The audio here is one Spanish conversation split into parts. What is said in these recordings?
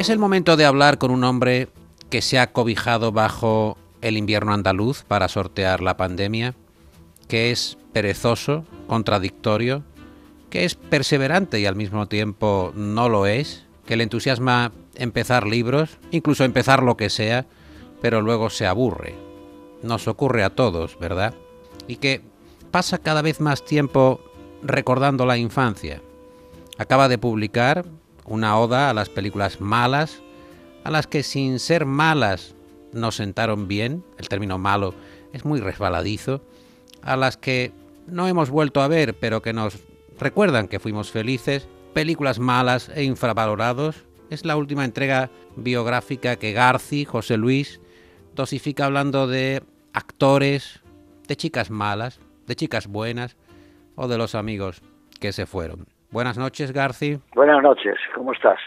Es el momento de hablar con un hombre que se ha cobijado bajo el invierno andaluz para sortear la pandemia, que es perezoso, contradictorio, que es perseverante y al mismo tiempo no lo es, que le entusiasma empezar libros, incluso empezar lo que sea, pero luego se aburre. Nos ocurre a todos, ¿verdad? Y que pasa cada vez más tiempo recordando la infancia. Acaba de publicar una oda a las películas malas, a las que sin ser malas nos sentaron bien, el término malo es muy resbaladizo, a las que no hemos vuelto a ver, pero que nos recuerdan que fuimos felices, películas malas e infravalorados. Es la última entrega biográfica que Garci, José Luis, dosifica hablando de actores, de chicas malas, de chicas buenas o de los amigos que se fueron. Buenas noches, Garci. Buenas noches, ¿cómo estás?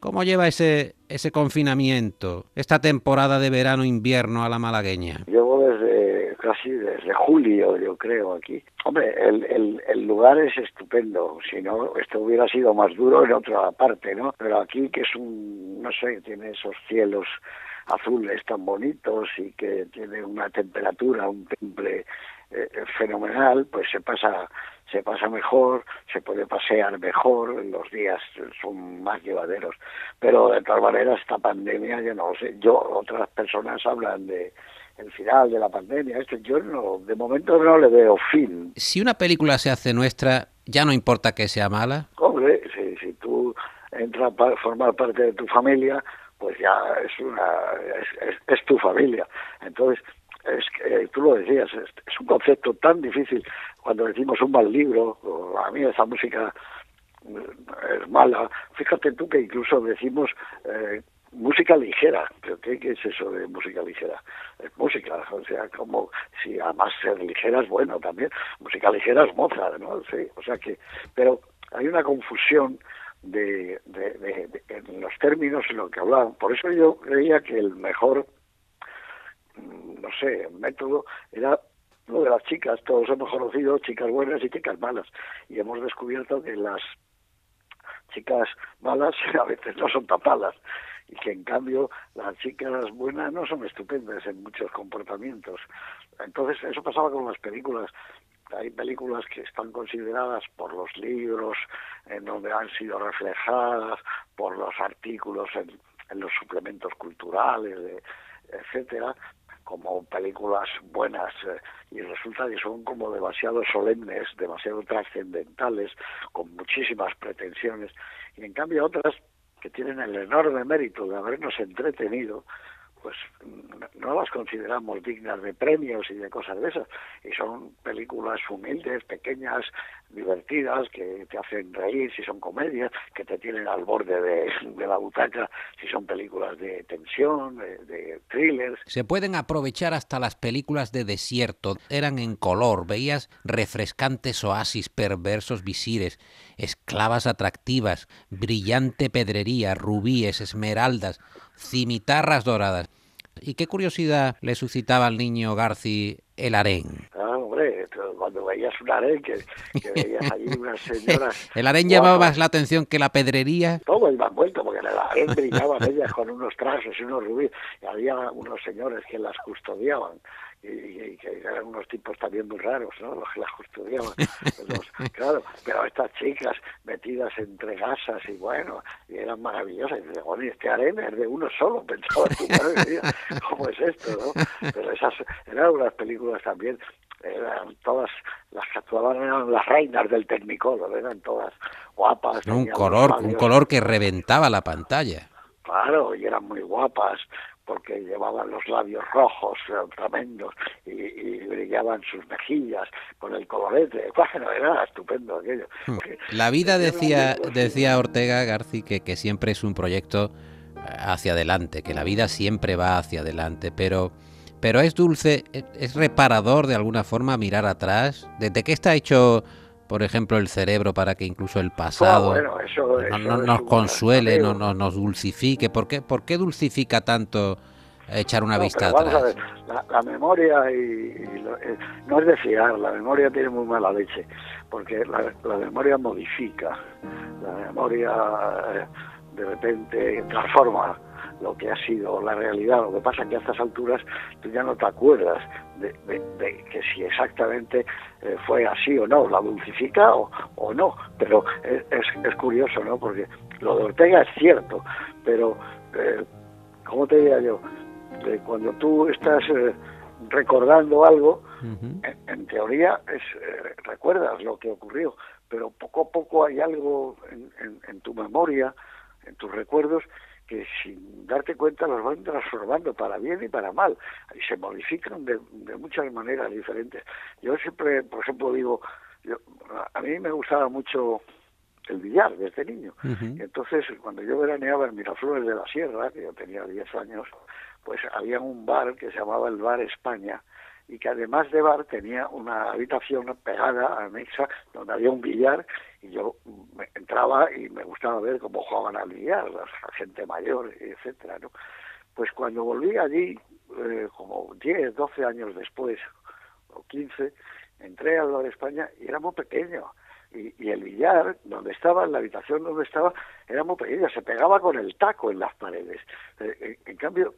¿Cómo lleva ese, ese confinamiento, esta temporada de verano-invierno a la malagueña? Llevo desde casi desde julio, yo creo, aquí. Hombre, el, el, el, lugar es estupendo, si no, esto hubiera sido más duro en otra parte, ¿no? Pero aquí, que es un, no sé, tiene esos cielos azules tan bonitos y que tiene una temperatura, un temple eh, fenomenal, pues se pasa se pasa mejor, se puede pasear mejor, los días son más llevaderos. Pero de todas maneras, esta pandemia, yo no sé, yo, otras personas hablan de el final de la pandemia, esto yo no, de momento no le veo fin. Si una película se hace nuestra, ya no importa que sea mala. Hombre, si, si tú entras para formar parte de tu familia, pues ya es una es, tu familia. Entonces, es que tú lo decías, es, un concepto tan difícil cuando decimos un mal libro, o a mí esa música mm, es mala. Fíjate tú que incluso decimos eh, música ligera. ¿Pero qué, es eso de música ligera? Es música, o sea, como si además ser ligera es bueno también. Música ligera es Mozart, ¿no? Sí, o sea que, pero hay una confusión de, de, de, en los términos en lo que hablaban. Por eso yo creía que el mejor no sé, método era lo de las chicas. Todos hemos conocido chicas buenas y chicas malas. Y hemos descubierto que las chicas malas a veces no son tan malas. Y que en cambio las chicas buenas no son estupendas en muchos comportamientos. Entonces eso pasaba con las películas. Hay películas que están consideradas por los libros en donde han sido reflejadas, por los artículos en, los suplementos culturales, etcétera, como películas buenas eh, y resulta que son como demasiado solemnes, demasiado trascendentales, con muchísimas pretensiones y en cambio otras que tienen el enorme mérito de habernos entretenido, pues no las consideramos dignas de premios y de cosas de esas. Y son películas humildes, pequeñas, divertidas, que te hacen reír si son comedias, que te tienen al borde de, la butaca si son películas de tensión, de, thrillers. Se pueden aprovechar hasta las películas de desierto. Eran en color, veías refrescantes oasis perversos visires, esclavas atractivas, brillante pedrería, rubíes, esmeraldas, cimitarras doradas. ¿Y qué curiosidad le suscitaba al niño Garci el harén? Ah, hombre, cuando veías un harén, que, veías allí unas señoras... ¿El harén llamaba más la atención que la pedrería? Todo iba envuelto, porque el harén brillaban ellas con unos trajes y unos rubíes, y había unos señores que las custodiaban y, que eran unos tipos también muy raros, ¿no? Los que las custodiaban. claro, pero estas chicas metidas entre gasas y bueno, y eran maravillosas. Y bueno, este arena es de uno solo, pensaba tú, ¿cómo es esto, no? Pero esas eran unas películas también eran todas las que actuaban eran las reinas del Technicolor, eran todas guapas. Un color, un color que reventaba la pantalla. Claro, y eran muy guapas, porque llevaban los labios rojos tremendos y, brillaban sus mejillas con el colorete. Bueno, era estupendo aquello. Hmm. La vida decía, decía Ortega García que, que siempre es un proyecto eh, hacia adelante, que la vida siempre va hacia adelante, pero, pero es dulce, es reparador de alguna forma mirar atrás. ¿Desde qué está hecho por ejemplo, el cerebro para que incluso el pasado no, nos consuele, no, nos dulcifique. ¿Por qué, ¿Por qué dulcifica tanto echar una vista atrás? la, memoria y, eh, no es de fiar, la memoria tiene muy mala leche, porque la, memoria modifica, la memoria eh, de repente transforma lo que ha sido la realidad. Lo que pasa es que a estas alturas tú ya no te acuerdas de, que si exactamente eh, fue así o no, la dulcifica o, no. Pero es, es, curioso, ¿no? Porque lo de Ortega es cierto, pero, eh, ¿cómo te diría yo? cuando tú estás eh, recordando algo, en, teoría es, recuerdas lo que ocurrió, pero poco a poco hay algo en tu memoria, en tus recuerdos, que sin darte cuenta los van transformando para bien y para mal y se modifican de, muchas maneras diferentes. Yo siempre, por ejemplo, digo, a mí me gustaba mucho el billar desde niño. y entonces, cuando yo veraneaba en Miraflores de la Sierra, que yo tenía 10 años, pues había un bar que se llamaba el Bar España, y que además de bar tenía una habitación pegada, anexa, donde había un billar y yo entraba y me gustaba ver cómo jugaban al billar, la gente mayor, etcétera, ¿no? Pues cuando volví allí, eh, como 10, 12 años después, o 15, entré al Bar España y era muy pequeño. Y, y, el billar, donde estaba, en la habitación donde estaba, era muy pequeño, se pegaba con el taco en las paredes. Eh, en, cambio,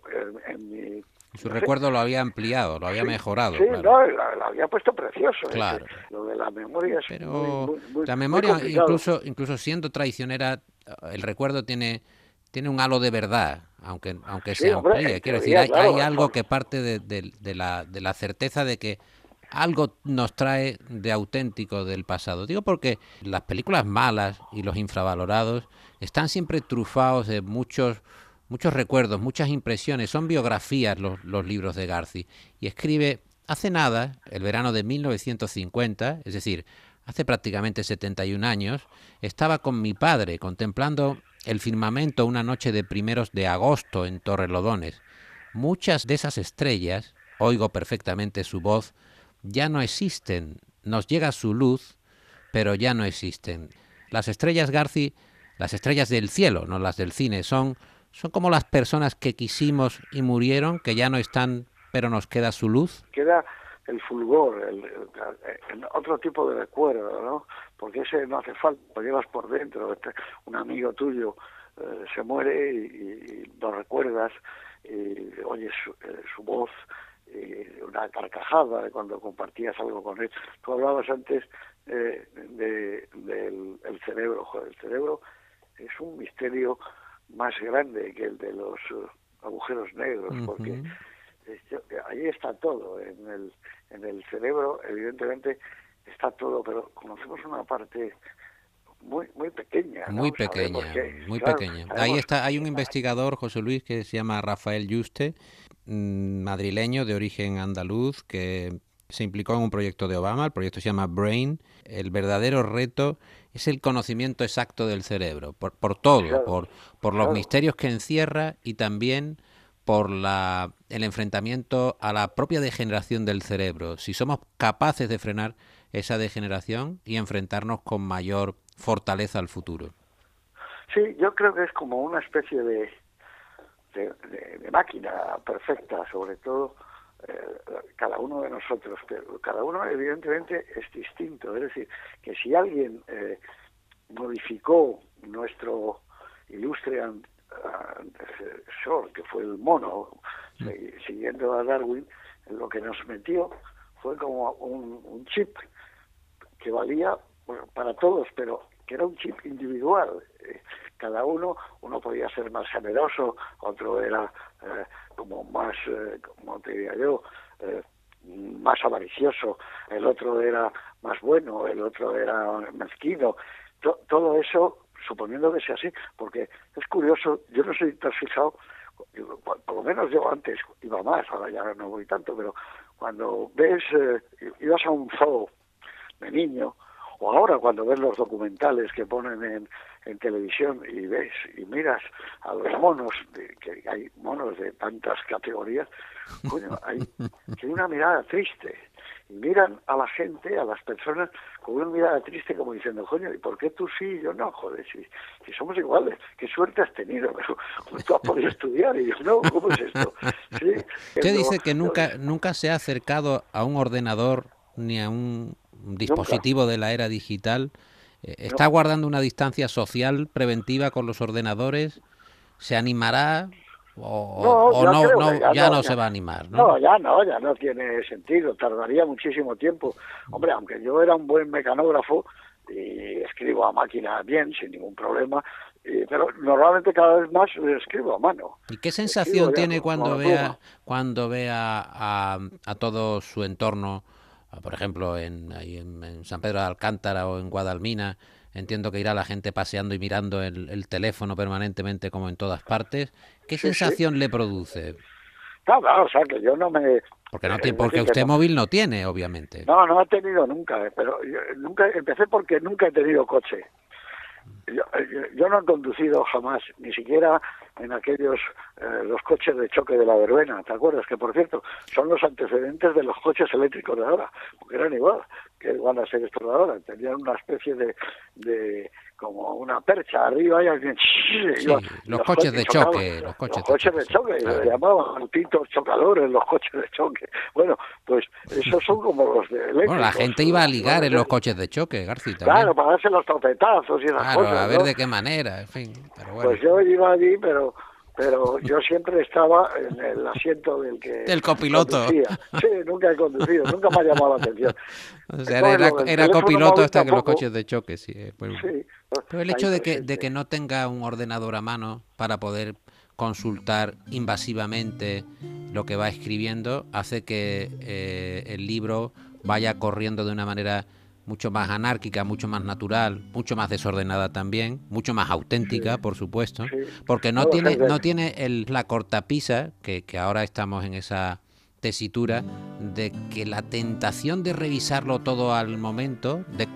en mi su recuerdo lo había ampliado, lo había mejorado. Sí, no, lo, había puesto precioso. Claro. Lo de la memoria es Pero la memoria, incluso, incluso siendo traicionera, el recuerdo tiene tiene un halo de verdad, aunque aunque se amplíe. Quiero decir, hay, hay algo que parte de, de, la, de la certeza de que algo nos trae de auténtico del pasado. Digo porque las películas malas y los infravalorados están siempre trufados de muchos muchos recuerdos, muchas impresiones, son biografías los, libros de Garci. Y escribe, hace nada, el verano de 1950, es decir, hace prácticamente 71 años, estaba con mi padre contemplando el firmamento una noche de primeros de agosto en Torrelodones. Muchas de esas estrellas, oigo perfectamente su voz, ya no existen. Nos llega su luz, pero ya no existen. Las estrellas Garci, las estrellas del cielo, no las del cine, son son como las personas que quisimos y murieron, que ya no están, pero nos queda su luz. Queda el fulgor, el, otro tipo de recuerdo, ¿no? Porque ese no hace falta, lo llevas por dentro. Este, un amigo tuyo eh, se muere y, lo recuerdas, y oyes su, eh, su voz, y una carcajada de cuando compartías algo con él. Tú hablabas antes eh, de, del el cerebro, el cerebro es un misterio más grande que el de los uh, agujeros negros, porque ahí está todo, en el, en el cerebro evidentemente está todo, pero conocemos una parte muy muy pequeña muy pequeña muy pequeña. ahí está hay un investigador José Luis que se llama Rafael Yuste mm, madrileño de origen andaluz que se implicó en un proyecto de Obama el proyecto se llama Brain el verdadero reto es el conocimiento exacto del cerebro, por, por todo, por, por los misterios que encierra y también por la, el enfrentamiento a la propia degeneración del cerebro. Si somos capaces de frenar esa degeneración y enfrentarnos con mayor fortaleza al futuro. Sí, yo creo que es como una especie de, de, máquina perfecta, sobre todo cada uno de nosotros, pero cada uno evidentemente es distinto. Es decir, que si alguien eh, modificó nuestro ilustre antecesor, que fue el mono, mm. siguiendo a Darwin, lo que nos metió fue como un, chip que valía para todos, pero que era un chip individual. Eh, cada uno, uno podía ser más generoso, otro era eh, como más, eh, como te diría yo, más avaricioso, el otro era más bueno, el otro era mezquino, todo eso, suponiendo que sea así, porque es curioso, yo no te has fijado, por lo menos yo antes iba más, ahora ya no voy tanto, pero cuando ves, eh, ibas a un zoo de niño, o ahora cuando ves los documentales que ponen en, en televisión y ves y miras a los monos, de, que hay monos de tantas categorías, hay, hay una mirada triste y miran a la gente, a las personas, con una mirada triste como diciendo, coño, ¿y por qué tú sí y yo no? Joder, si, si somos iguales, qué suerte has tenido, pero tú has podido estudiar y yo no, ¿cómo es esto? ¿Sí? Usted dice que nunca, nunca se ha acercado a un ordenador ni a un dispositivo de la era digital ¿Está guardando una distancia social preventiva con los ordenadores? ¿Se animará? O no, ya, no, se va a animar, ¿no? No, ya no, ya no tiene sentido, tardaría muchísimo tiempo. Hombre, aunque yo era un buen mecanógrafo y escribo a máquina bien, sin ningún problema, pero normalmente cada vez más escribo a mano. ¿Y qué sensación tiene cuando vea, cuando vea a, a todo su entorno, por ejemplo, en, en San Pedro de Alcántara o en Guadalmina, Entiendo que irá la gente paseando y mirando el, teléfono permanentemente como en todas partes. ¿Qué sensación le produce? Claro, o sea, que yo no me... Porque, no porque usted móvil no tiene, obviamente. No, no ha tenido nunca, eh, pero nunca empecé porque nunca he tenido coche. Yo, no he conducido jamás, ni siquiera en aquellos eh, los coches de choque de la verbena, ¿te acuerdas? Que por cierto son los antecedentes de los coches eléctricos de ahora, porque eran igual que van a ser estos de ahora, tenían una especie de, de como una percha arriba y alguien los, coches, de choque los coches, de choque, se llamaban pintos chocadores los coches de choque. Bueno pues esos son como los de bueno la gente iba a ligar en los coches de choque García claro para darse los topetazos y esas claro, a ver de qué manera en fin pero bueno. pues yo iba allí pero pero yo siempre estaba en el asiento del que del copiloto. sí nunca he conducido nunca me ha llamado la atención. O sea, era, copiloto hasta que los coches de choque sí, eh, pues, pero el hecho de que de que no tenga un ordenador a mano para poder consultar invasivamente lo que va escribiendo hace que eh, el libro vaya corriendo de una manera mucho más anárquica, mucho más natural, mucho más desordenada también, mucho más auténtica, por supuesto, porque no tiene, no tiene el, la cortapisa, que, que ahora estamos en esa tesitura, de que la tentación de revisarlo todo al momento, de,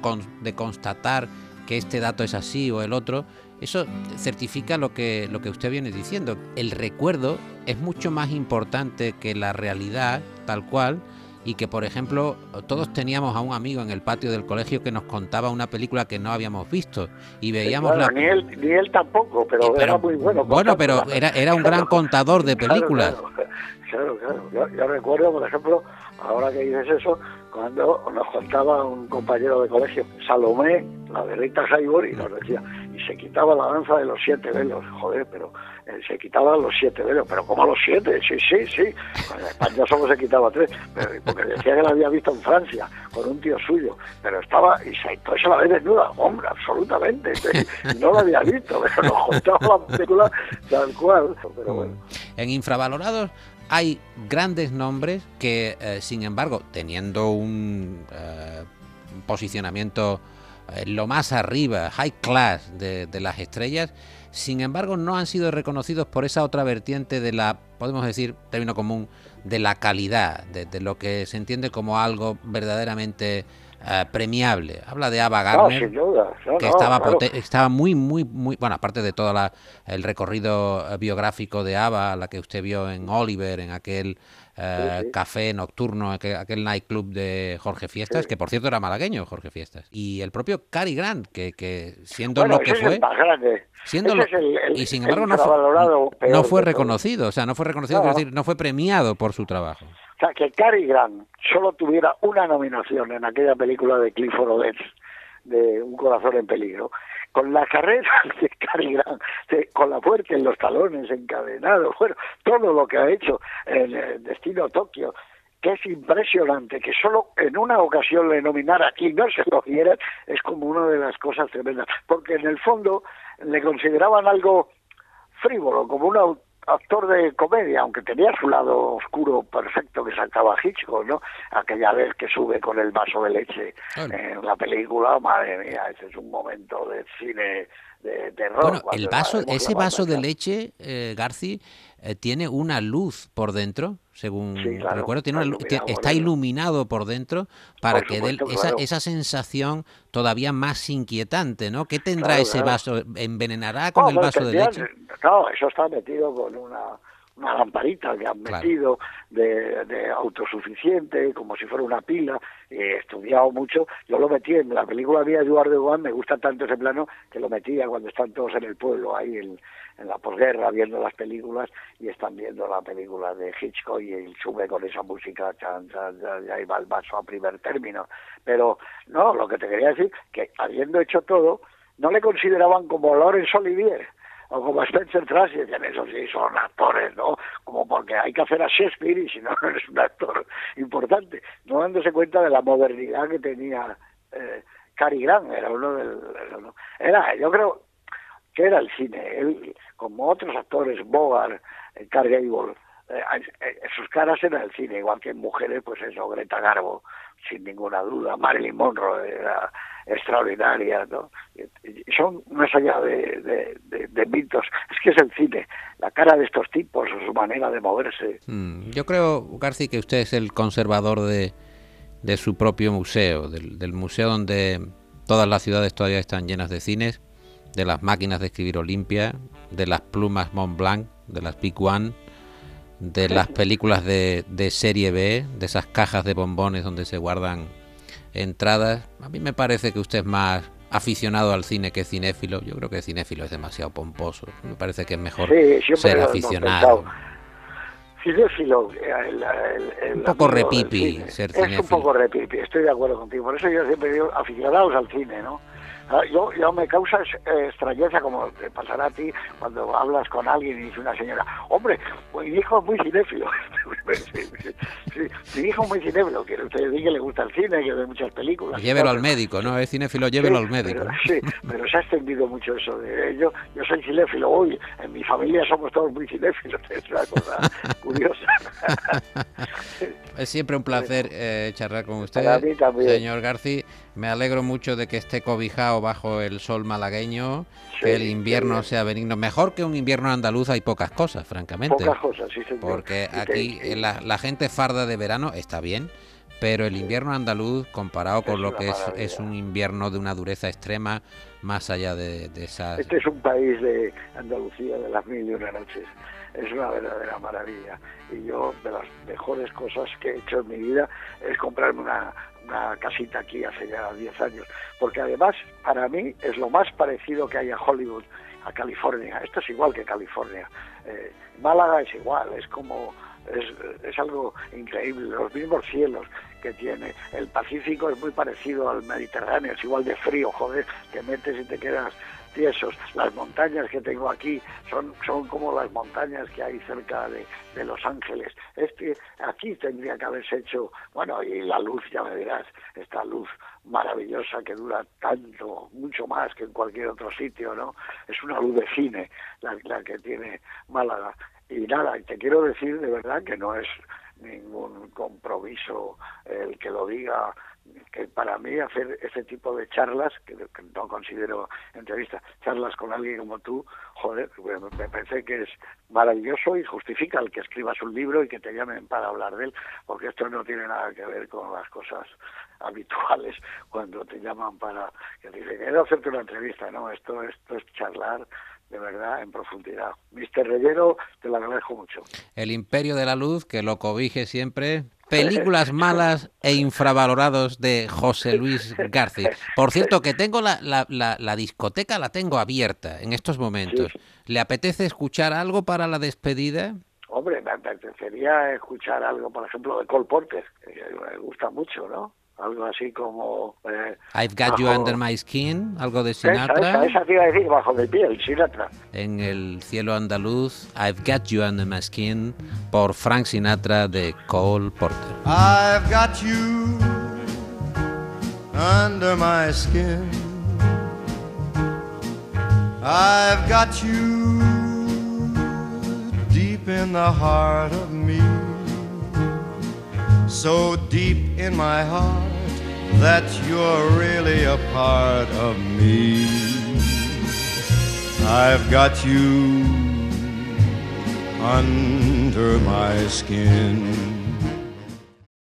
de constatar que este dato es así o el otro, eso certifica lo que, lo que usted viene diciendo. El recuerdo es mucho más importante que la realidad tal cual y que, por ejemplo, todos teníamos a un amigo en el patio del colegio que nos contaba una película que no habíamos visto y veíamos la... Ni él, ni él tampoco, pero, era muy bueno. Bueno, pero era, era un gran contador de películas. Claro, claro. Yo, recuerdo, por ejemplo, ahora que dices eso, cuando nos contaba un compañero de colegio, Salomé, la de Rita Hayworth, y nos decía, y se quitaba la danza de los siete velos, joder, pero eh, se quitaba los siete velos, pero como los siete? Sí, sí, sí. En España solo se quitaba tres, porque decía que la había visto en Francia con un tío suyo, pero estaba, y se, se la ve desnuda, hombre, absolutamente. No la había visto, pero nos contaba la película tal cual. Pero bueno. En infravalorados hay grandes nombres que, eh, sin embargo, teniendo un eh, posicionamiento lo más arriba, high class de, de las estrellas, sin embargo no han sido reconocidos por esa otra vertiente de la, podemos decir, término común, de la calidad, de, lo que se entiende como algo verdaderamente eh, premiable. Habla de Ava Gardner, que estaba, estaba muy, muy, muy, bueno, aparte de todo el recorrido eh, biográfico de Ava, la que usted vio en Oliver, en aquel eh, café nocturno, aquel, aquel, nightclub de Jorge Fiestas, que por cierto era malagueño Jorge Fiestas, y el propio Cary Grant, que, que siendo lo que fue, siendo y sin embargo no fue, no fue reconocido, o sea, no fue reconocido, decir, no fue premiado por su trabajo. Sea, que Cary Grant solo tuviera una nominación en aquella película de Clifford Odets, de Un corazón en peligro, con la carrera de Cary Grant, con la fuerza en los talones encadenados, bueno, todo lo que ha hecho en el Destino Tokio, que es impresionante, que solo en una ocasión le nominara y no se lo dieran, es como una de las cosas tremendas, porque en el fondo le consideraban algo frívolo, como un actor de comedia, aunque tenía su lado oscuro perfecto que sacaba Hitchcock, ¿no? Aquella vez que sube con el vaso de leche en la película, madre mía, ese es un momento de cine de terror. Bueno, el vaso, ese vaso de leche, eh, Garci, eh, tiene una luz por dentro, según recuerdo, tiene está iluminado por dentro para que dé esa, esa sensación todavía más inquietante, ¿no? ¿Qué tendrá ese vaso? ¿Envenenará con el vaso de leche? No, eso está metido con una una lamparita que han metido de, autosuficiente, como si fuera una pila, he estudiado mucho, yo lo metí en la película de Eduardo Juan, me gusta tanto ese plano que lo metía cuando están todos en el pueblo, ahí en, la posguerra, viendo las películas, y están viendo la película de Hitchcock y él sube con esa música, chan, chan, y ahí va el vaso a primer término. Pero no, lo que te quería decir, que habiendo hecho todo, no le consideraban como Laurence Olivier, o como Spencer Tracy, decían, eso sí, son actores, ¿no? Como porque hay que hacer a Shakespeare y si no, eres un actor importante, no dándose cuenta de la modernidad que tenía eh, Cary Grant, era uno del... Era, yo creo que era el cine, él, como otros actores, Bogart, eh, Carl Gable, eh, eh, sus caras eran el cine, igual que en mujeres, pues eso, Greta Garbo, sin ninguna duda, Marilyn Monroe era extraordinaria, ¿no? Son más allá de, de, mitos, es que es el cine, la cara de estos tipos, su manera de moverse. Mm, yo creo, García, que usted es el conservador de, de su propio museo, del, del museo donde todas las ciudades todavía están llenas de cines, de las máquinas de escribir Olimpia, de las plumas Mont Blanc, de las Big One, de las películas de, de serie B, de esas cajas de bombones donde se guardan entradas. A mí me parece que usted es más aficionado al cine que cinéfilo. Yo creo que cinéfilo es demasiado pomposo. Me parece que es mejor ser aficionado. Cinéfilo, un poco repipi ser cinéfilo. Es un poco repipi, estoy de acuerdo contigo. Por eso yo siempre digo aficionados al cine, ¿no? Ah, yo, yo me causa eh, extrañeza, como te pasará a ti cuando hablas con alguien y dice una señora, hombre, mi hijo es muy cinéfilo. mi hijo es muy cinéfilo, que usted diga que le gusta el cine, que ve muchas películas. Llévelo al médico, ¿no? Es cinéfilo, llévelo al médico. Pero, sí, pero se ha extendido mucho eso. De, yo, yo soy cinéfilo hoy, en mi familia somos todos muy cinéfilos, es una cosa curiosa. es siempre un placer eh, charlar con usted, señor García. Me alegro mucho de que esté cobijado bajo el sol malagueño, que el invierno sea benigno. Mejor que un invierno andaluz hay pocas cosas, francamente. Pocas cosas, sí, señor. Porque aquí La, gente farda de verano está bien, pero el invierno andaluz, comparado con lo que es, es, un invierno de una dureza extrema, más allá de, de esas... Este es un país de Andalucía de las mil y una noches es una verdadera maravilla. Y yo, de las mejores cosas que he hecho en mi vida es comprarme una, una casita aquí hace ya 10 años, porque además para mí es lo más parecido que hay a Hollywood, a California. Esto es igual que California. Eh, Málaga es igual, es como es, es, algo increíble, los mismos cielos que tiene. El Pacífico es muy parecido al Mediterráneo, es igual de frío, joder, que metes y te quedas tiesos. Las montañas que tengo aquí son, son como las montañas que hay cerca de, de Los Ángeles. Este, aquí tendría que haberse hecho, bueno, y la luz, ya me dirás, esta luz maravillosa que dura tanto, mucho más que en cualquier otro sitio, ¿no? Es una luz de cine la, la que tiene Málaga. Y nada, te quiero decir de verdad que no es ningún compromiso el que lo diga que para mí hacer ese tipo de charlas, que, no considero entrevistas, charlas con alguien como tú, joder, me parece que es maravilloso y justifica el que escribas un libro y que te llamen para hablar de él, porque esto no tiene nada que ver con las cosas habituales cuando te llaman para que dicen, quiero hacerte una entrevista, no, esto, esto es charlar de verdad en profundidad. Mister Reyero, te lo agradezco mucho. El imperio de la luz, que lo cobije siempre, películas malas e infravalorados de José Luis García. Por cierto, que tengo la, la, la, discoteca, la tengo abierta en estos momentos. ¿Le apetece escuchar algo para la despedida? Hombre, me apetecería escuchar algo, por ejemplo, de Cole Porter, que me gusta mucho, ¿no? Algo así como... Eh, I've Got You Under My Skin, algo de Sinatra. Esa, esa, te iba a decir, bajo de piel, Sinatra. En el cielo andaluz, I've Got You Under My Skin, por Frank Sinatra de Cole Porter. I've got you under my skin I've got you deep in the heart of me so deep in my heart that you're really a part of me. I've got you under my skin.